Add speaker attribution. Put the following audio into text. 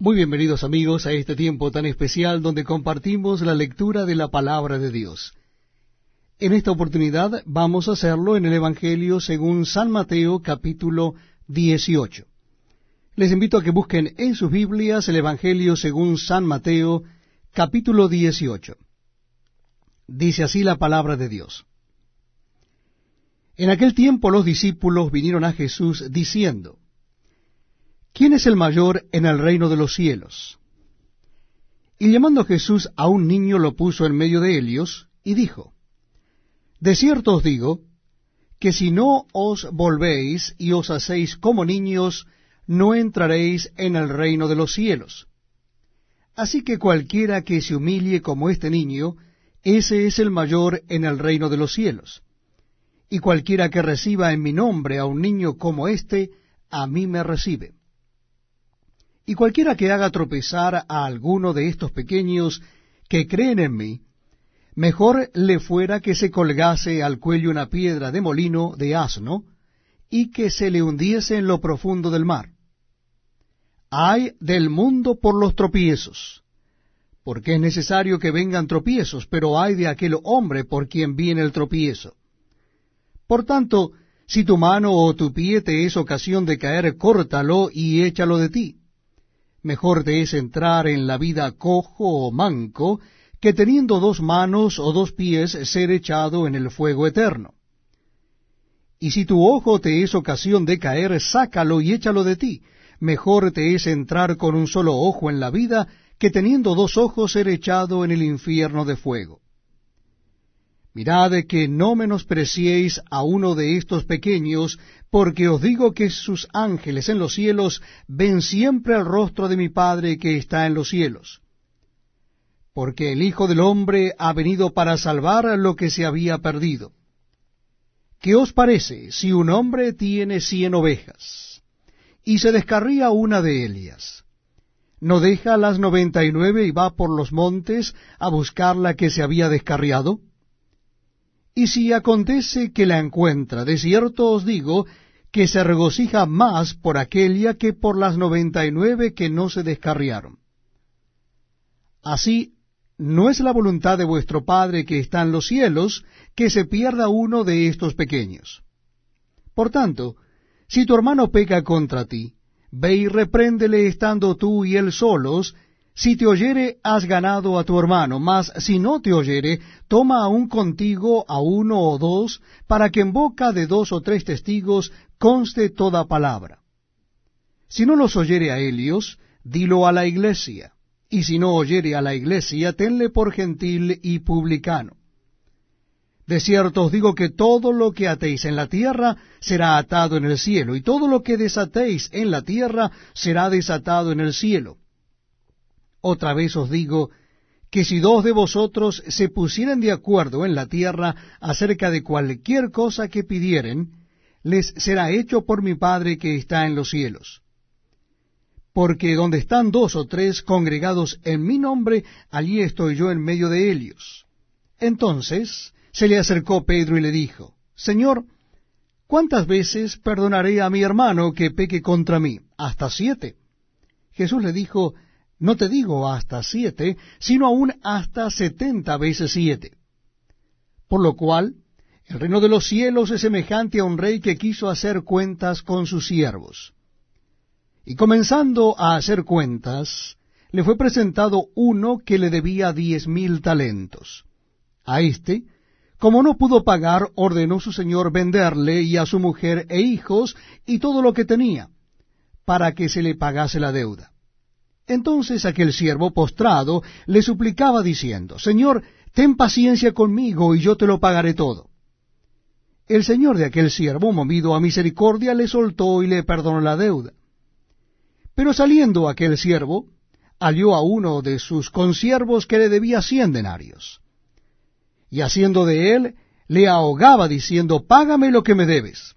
Speaker 1: Muy bienvenidos amigos a este tiempo tan especial donde compartimos la lectura de la palabra de Dios. En esta oportunidad vamos a hacerlo en el Evangelio según San Mateo capítulo 18. Les invito a que busquen en sus Biblias el Evangelio según San Mateo capítulo 18. Dice así la palabra de Dios. En aquel tiempo los discípulos vinieron a Jesús diciendo, ¿quién es el mayor en el reino de los cielos? Y llamando Jesús a un niño lo puso en medio de ellos, y dijo, De cierto os digo, que si no os volvéis y os hacéis como niños, no entraréis en el reino de los cielos. Así que cualquiera que se humille como este niño, ese es el mayor en el reino de los cielos. Y cualquiera que reciba en mi nombre a un niño como éste, a mí me recibe. Y cualquiera que haga tropezar a alguno de estos pequeños que creen en mí, mejor le fuera que se colgase al cuello una piedra de molino de asno, y que se le hundiese en lo profundo del mar. Hay del mundo por los tropiezos, porque es necesario que vengan tropiezos, pero hay de aquel hombre por quien viene el tropiezo. Por tanto, si tu mano o tu pie te es ocasión de caer, córtalo y échalo de ti Mejor te es entrar en la vida cojo o manco, que teniendo dos manos o dos pies ser echado en el fuego eterno. Y si tu ojo te es ocasión de caer, sácalo y échalo de ti. Mejor te es entrar con un solo ojo en la vida, que teniendo dos ojos ser echado en el infierno de fuego. Mirad que no menospreciéis a uno de estos pequeños, porque os digo que sus ángeles en los cielos ven siempre el rostro de mi Padre que está en los cielos. Porque el Hijo del Hombre ha venido para salvar lo que se había perdido. ¿Qué os parece si un hombre tiene cien ovejas, y se descarría una de ellas? ¿No deja las noventa y nueve y va por los montes a buscar la que se había descarriado? Y si acontece que la encuentra, de cierto os digo que se regocija más por aquella que por las noventa y nueve que no se descarriaron. Así, no es la voluntad de vuestro Padre que está en los cielos que se pierda uno de estos pequeños. Por tanto, si tu hermano peca contra ti, ve y repréndele estando tú y él solos, si te oyere, has ganado a tu hermano, mas si no te oyere, toma aún contigo a uno o dos, para que en boca de dos o tres testigos conste toda palabra. Si no los oyere a ellos, dilo a la iglesia, y si no oyere a la iglesia, tenle por gentil y publicano. De cierto os digo que todo lo que atéis en la tierra será atado en el cielo, y todo lo que desatéis en la tierra será desatado en el cielo. Otra vez os digo que si dos de vosotros se pusieran de acuerdo en la tierra acerca de cualquier cosa que pidieren, les será hecho por mi Padre que está en los cielos. Porque donde están dos o tres congregados en mi nombre, allí estoy yo en medio de ellos. Entonces se le acercó Pedro y le dijo, Señor, ¿cuántas veces perdonaré a mi hermano que peque contra mí? ¿Hasta siete? Jesús le dijo, no te digo hasta siete, sino aún hasta setenta veces siete. Por lo cual, el reino de los cielos es semejante a un rey que quiso hacer cuentas con sus siervos. Y comenzando a hacer cuentas, le fue presentado uno que le debía diez mil talentos. A éste, como no pudo pagar, ordenó su señor venderle y a su mujer e hijos y todo lo que tenía, para que se le pagase la deuda. Entonces aquel siervo postrado le suplicaba diciendo, Señor, ten paciencia conmigo y yo te lo pagaré todo. El señor de aquel siervo, movido a misericordia, le soltó y le perdonó la deuda. Pero saliendo aquel siervo, halló a uno de sus consiervos que le debía cien denarios. Y haciendo de él, le ahogaba diciendo, Págame lo que me debes.